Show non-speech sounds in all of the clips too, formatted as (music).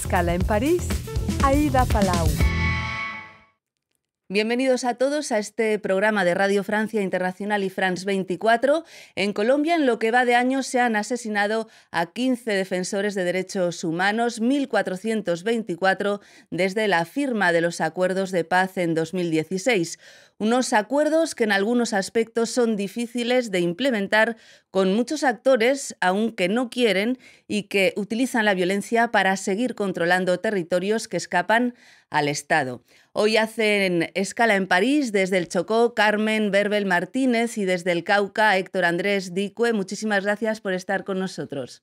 Escala en París, Aida Palau. Bienvenidos a todos a este programa de Radio Francia Internacional y France 24. En Colombia, en lo que va de año, se han asesinado a 15 defensores de derechos humanos, 1.424 desde la firma de los acuerdos de paz en 2016. Unos acuerdos que en algunos aspectos son difíciles de implementar con muchos actores, aunque no quieren, y que utilizan la violencia para seguir controlando territorios que escapan al Estado. Hoy hacen escala en París desde el Chocó Carmen Berbel Martínez y desde el Cauca Héctor Andrés Dicue. Muchísimas gracias por estar con nosotros.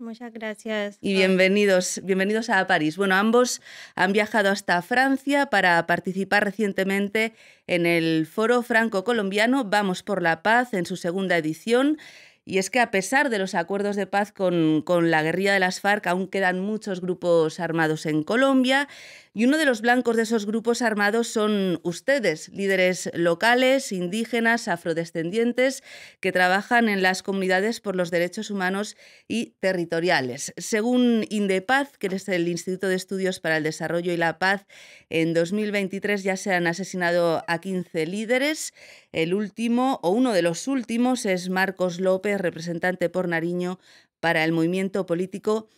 Muchas gracias. Y bienvenidos, bienvenidos a París. Bueno, ambos han viajado hasta Francia para participar recientemente en el Foro Franco-Colombiano Vamos por la Paz en su segunda edición. Y es que a pesar de los acuerdos de paz con, con, la guerrilla de las FARC, aún quedan muchos grupos armados en Colombia y uno de los blancos de esos grupos armados son ustedes, líderes locales, indígenas, afrodescendientes, que trabajan en las comunidades por los derechos humanos y territoriales. Según Indepaz, que es el Instituto de Estudios para el Desarrollo y la Paz, en 2023 ya se han asesinado a 15 líderes. El último, o uno de los últimos, es Marcos López, representante por Nariño para el movimiento político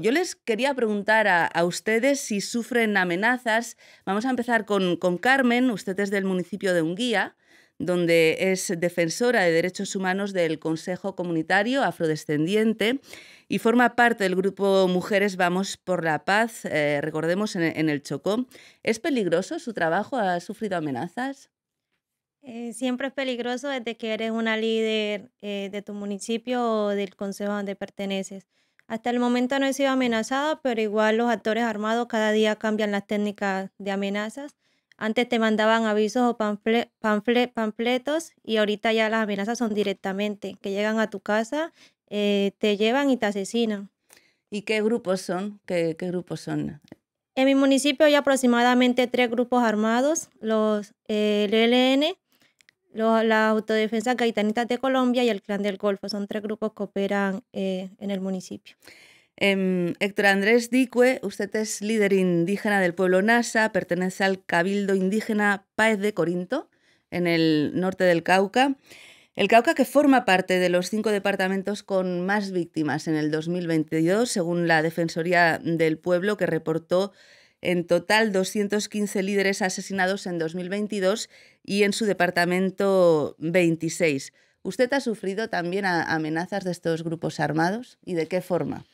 yo les quería preguntar a, ustedes si sufren amenazas. Vamos a empezar con, con Carmen, usted es del municipio de Unguía, donde es defensora de derechos humanos del Consejo Comunitario Afrodescendiente y forma parte del grupo Mujeres Vamos por la Paz, eh, recordemos, en, el Chocó. ¿Es peligroso su trabajo? ¿Ha sufrido amenazas? Eh, siempre es peligroso desde que eres una líder eh, de tu municipio o del consejo donde perteneces. Hasta el momento no he sido amenazada, pero igual los actores armados cada día cambian las técnicas de amenazas. Antes te mandaban avisos o panfletos y ahorita ya las amenazas son directamente, que llegan a tu casa, eh, te llevan y te asesinan. ¿Y qué grupos son? ¿Qué, qué grupos son? En mi municipio hay aproximadamente tres grupos armados, los eh, LLN, la Autodefensa Gaitanitas de Colombia y el Clan del Golfo. Son tres grupos que operan eh, en el municipio. Em, Héctor Andrés Dicue, usted es líder indígena del pueblo Nasa, pertenece al Cabildo Indígena Páez de Corinto, en el norte del Cauca. El Cauca que forma parte de los cinco departamentos con más víctimas en el 2022, según la Defensoría del Pueblo, que reportó en total 215 líderes asesinados en 2022 y en su departamento 26. ¿Usted ha sufrido también amenazas de estos grupos armados y de qué forma?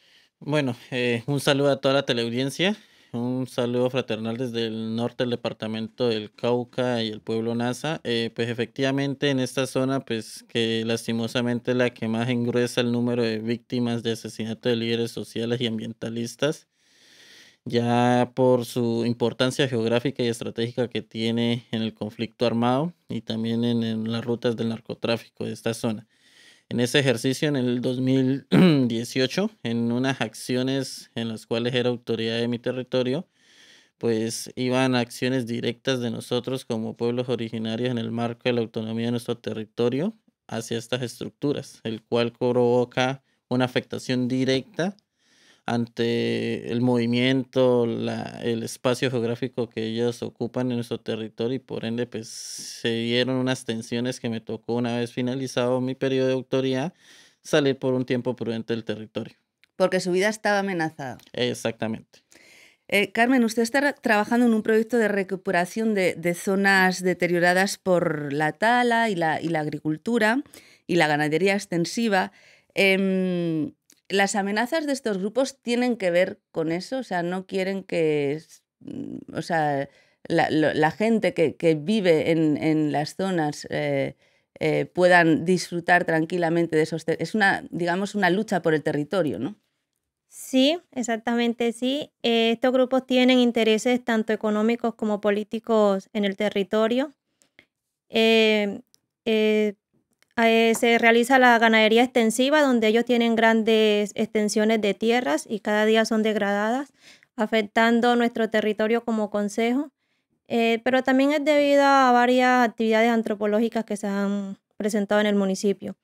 Bueno, eh, un saludo a toda la teleaudiencia, un saludo fraternal desde el norte del departamento del Cauca y el pueblo Nasa. Eh, pues efectivamente en esta zona, pues que lastimosamente la que más engruesa el número de víctimas de asesinato de líderes sociales y ambientalistas ya por su importancia geográfica y estratégica que tiene en el conflicto armado y también en, las rutas del narcotráfico de esta zona. En ese ejercicio, en el 2018, (clears throat) en unas acciones en las cuales era autoridad de mi territorio, pues iban acciones directas de nosotros como pueblos originarios en el marco de la autonomía de nuestro territorio hacia estas estructuras, el cual provoca una afectación directa ante el movimiento, la, el espacio geográfico que ellos ocupan en nuestro territorio y por ende pues se dieron unas tensiones que me tocó una vez finalizado mi periodo de autoridad salir por un tiempo prudente del territorio. Porque su vida estaba amenazada. Exactamente. Eh, Carmen, usted está trabajando en un proyecto de recuperación de, de zonas deterioradas por la tala y la, y la, agricultura y la ganadería extensiva. Eh, las amenazas de estos grupos tienen que ver con eso, o sea, no quieren que, mm, o sea, la, gente que, vive en, las zonas eh, eh, puedan disfrutar tranquilamente de esos. Es una, digamos, una lucha por el territorio, ¿no? Sí, exactamente, sí. Eh, estos grupos tienen intereses tanto económicos como políticos en el territorio. Se realiza la ganadería extensiva, donde ellos tienen grandes extensiones de tierras y cada día son degradadas, afectando nuestro territorio como consejo. Eh, pero también es debido a varias actividades antropológicas que se han presentado en el municipio.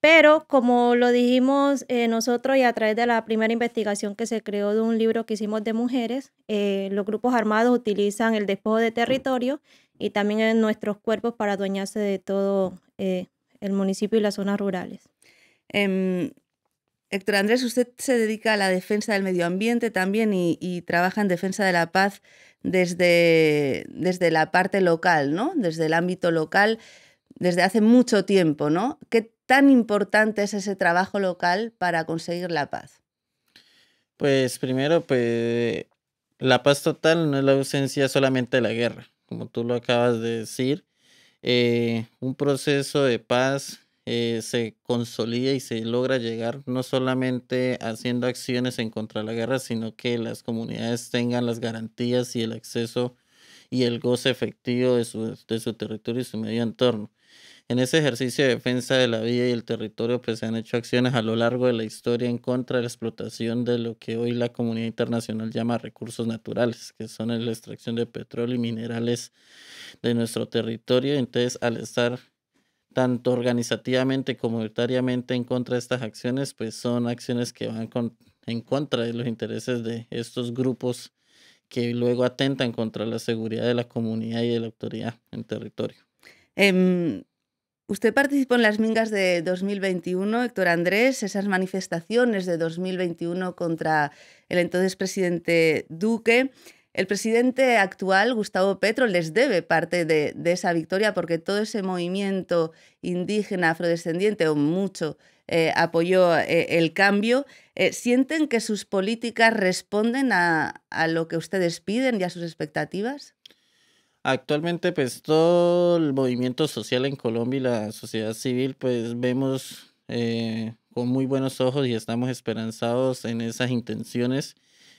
Pero como lo dijimos eh, nosotros y a través de la primera investigación que se creó de un libro que hicimos de mujeres, eh, los grupos armados utilizan el despojo de territorio y también en nuestros cuerpos para adueñarse de todo eh, el municipio y las zonas rurales. Em, Héctor Andrés, usted se dedica a la defensa del medio ambiente también y, trabaja en defensa de la paz desde, desde la parte local, ¿no? Desde el ámbito local, desde hace mucho tiempo, ¿no? ¿Qué tan importante es ese trabajo local para conseguir la paz? Pues primero, pues la paz total no es la ausencia solamente de la guerra, como tú lo acabas de decir. Eh, un proceso de paz eh, se consolida y se logra llegar no solamente haciendo acciones en contra de la guerra, sino que las comunidades tengan las garantías y el acceso y el goce efectivo de su, de su territorio y su medio entorno. En ese ejercicio de defensa de la vida y el territorio, pues se han hecho acciones a lo largo de la historia en contra de la explotación de lo que hoy la comunidad internacional llama recursos naturales, que son la extracción de petróleo y minerales de nuestro territorio. Entonces, al estar tanto organizativamente como comunitariamente en contra de estas acciones, pues son acciones que van en contra de los intereses de estos grupos que luego atentan contra la seguridad de la comunidad y de la autoridad en territorio. Em, usted participó en las mingas de 2021, Héctor Andrés, esas manifestaciones de 2021 contra el entonces presidente Duque. El presidente actual, Gustavo Petro, les debe parte de, esa victoria porque todo ese movimiento indígena afrodescendiente o mucho eh, apoyó eh, el cambio. Eh, ¿Sienten que sus políticas responden a, lo que ustedes piden y a sus expectativas? Actualmente, pues todo el movimiento social en Colombia y la sociedad civil, pues vemos con muy buenos ojos y estamos esperanzados en esas intenciones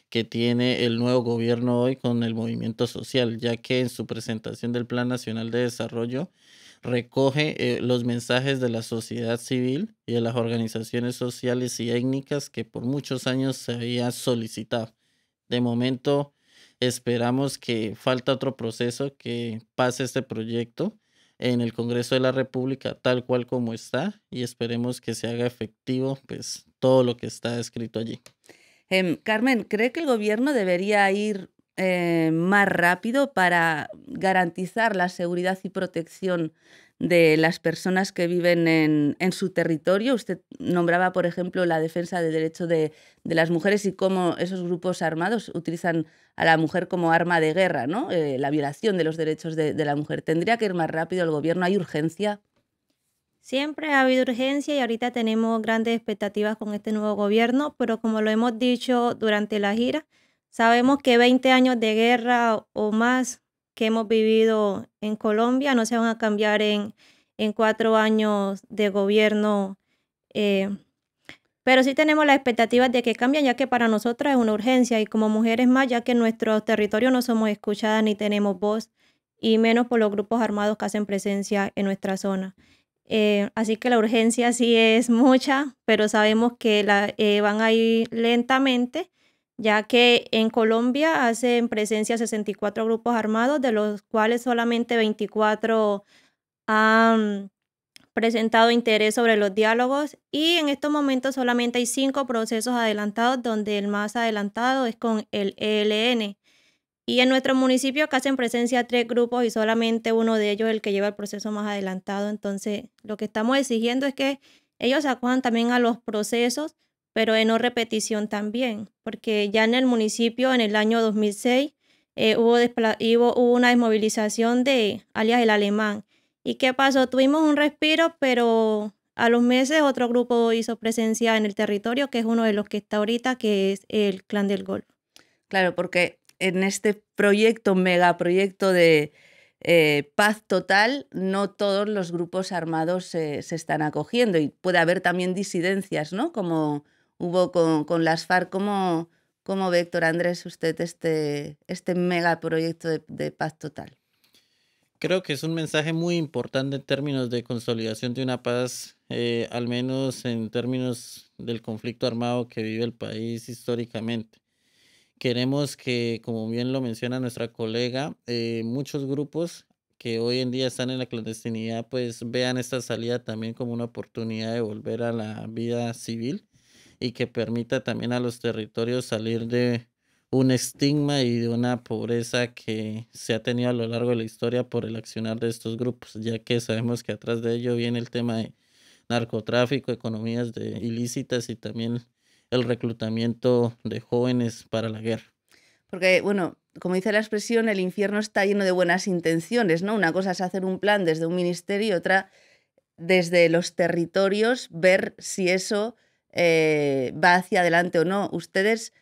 que tiene el nuevo gobierno hoy con el movimiento social, ya que en su presentación del Plan Nacional de Desarrollo recoge eh, los mensajes de la sociedad civil y de las organizaciones sociales y étnicas que por muchos años se había solicitado. De momento esperamos que falta otro proceso que pase este proyecto en el Congreso de la República tal cual como está y esperemos que se haga efectivo pues todo lo que está escrito allí. Em, Carmen, ¿cree que el gobierno debería ir eh, más rápido para garantizar la seguridad y protección de las personas que viven en, su territorio. Usted nombraba, por ejemplo, la defensa del derecho de, las mujeres y cómo esos grupos armados utilizan a la mujer como arma de guerra, ¿no? Eh, la violación de los derechos de, de la mujer. ¿Tendría que ir más rápido el gobierno? ¿Hay urgencia? Siempre ha habido urgencia y ahorita tenemos grandes expectativas con este nuevo gobierno, pero como lo hemos dicho durante la gira, sabemos que 20 años de guerra o más que hemos vivido en Colombia no se van a cambiar en, en cuatro años de gobierno. Eh, pero sí tenemos las expectativas de que cambien, ya que para nosotras es una urgencia y como mujeres más, ya que en nuestro territorio no somos escuchadas ni tenemos voz, y menos por los grupos armados que hacen presencia en nuestra zona. Eh, así que la urgencia sí es mucha, pero sabemos que la, eh, van a ir lentamente, ya que en Colombia hacen presencia 64 grupos armados, de los cuales solamente 24 han presentado interés sobre los diálogos y en estos momentos solamente hay cinco procesos adelantados, donde el más adelantado es con el ELN. Y en nuestro municipio acá hacen presencia tres grupos y solamente uno de ellos es el que lleva el proceso más adelantado. Entonces, lo que estamos exigiendo es que ellos acudan también a los procesos, pero en no repetición también, porque ya en el municipio en el año 2006 eh, hubo, hubo una desmovilización de alias el alemán. ¿Y qué pasó? Tuvimos un respiro, pero a los meses otro grupo hizo presencia en el territorio, que es uno de los que está ahorita, que es el Clan del Golfo. Claro, porque en este proyecto, megaproyecto de eh, paz total, no todos los grupos armados se, están acogiendo y puede haber también disidencias, ¿no? Como hubo con, las FARC. ¿Cómo, ¿Cómo, ve, Héctor Andrés, usted este, este megaproyecto de, de paz total? Creo que es un mensaje muy importante en términos de consolidación de una paz, eh, al menos en términos del conflicto armado que vive el país históricamente. Queremos que, como bien lo menciona nuestra colega, eh, muchos grupos que hoy en día están en la clandestinidad, pues vean esta salida también como una oportunidad de volver a la vida civil y que permita también a los territorios salir de un estigma y de una pobreza que se ha tenido a lo largo de la historia por el accionar de estos grupos, ya que sabemos que atrás de ello viene el tema de narcotráfico, economías ilícitas y también el reclutamiento de jóvenes para la guerra. Porque, bueno, como dice la expresión, el infierno está lleno de buenas intenciones, ¿no? Una cosa es hacer un plan desde un ministerio y otra desde los territorios, ver si eso eh, va hacia adelante o no. Ustedes,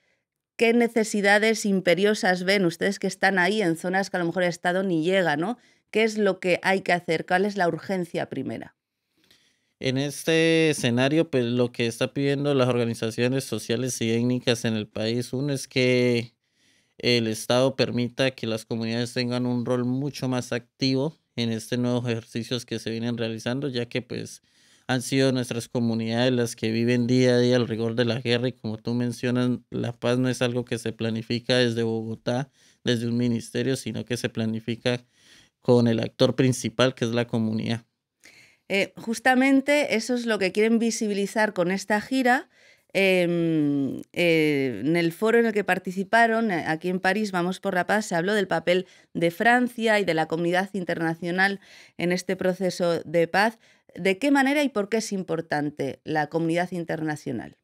¿qué necesidades imperiosas ven? Ustedes que están ahí en zonas que a lo mejor el Estado ni llega, ¿no? ¿Qué es lo que hay que hacer? ¿Cuál es la urgencia primera? En este escenario, pues lo que está pidiendo las organizaciones sociales y étnicas en el país, uno es que el Estado permita que las comunidades tengan un rol mucho más activo en estos nuevos ejercicios que se vienen realizando, ya que pues han sido nuestras comunidades las que viven día a día el rigor de la guerra y como tú mencionas, la paz no es algo que se planifica desde Bogotá, desde un ministerio, sino que se planifica con el actor principal que es la comunidad. Eh, justamente eso es lo que quieren visibilizar con esta gira. Em, eh, en el foro en el que participaron, eh, aquí en París, Vamos por la Paz, se habló del papel de Francia y de la comunidad internacional en este proceso de paz. ¿De qué manera y por qué es importante la comunidad internacional?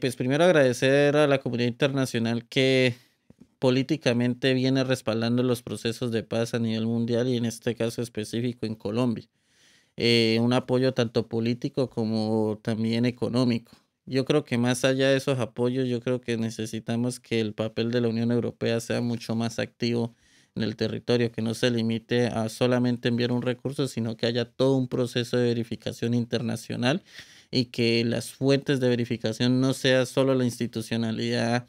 pues primero agradecer a la comunidad internacional que políticamente viene respaldando los procesos de paz a nivel mundial y en este caso específico en Colombia. Eh, un apoyo tanto político como también económico. Yo creo que más allá de esos apoyos, yo creo que necesitamos que el papel de la Unión Europea sea mucho más activo en el territorio, que no se limite a solamente enviar un recurso, sino que haya todo un proceso de verificación internacional y que las fuentes de verificación no sea solo la institucionalidad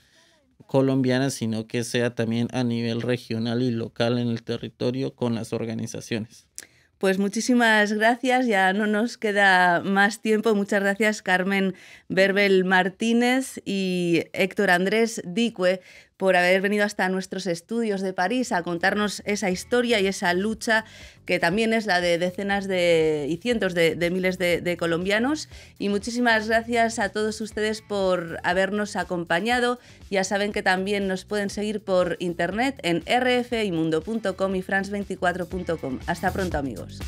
colombiana, sino que sea también a nivel regional y local en el territorio con las organizaciones. Pues muchísimas gracias, ya no nos queda más tiempo. Muchas gracias Carmen Berbel Martínez y Héctor Andrés Dicue por haber venido hasta nuestros estudios de París a contarnos esa historia y esa lucha que también es la de decenas de, y cientos de, miles de, colombianos. Y muchísimas gracias a todos ustedes por habernos acompañado. Ya saben que también nos pueden seguir por internet en rfimundo.com y france24.com. Hasta pronto amigos.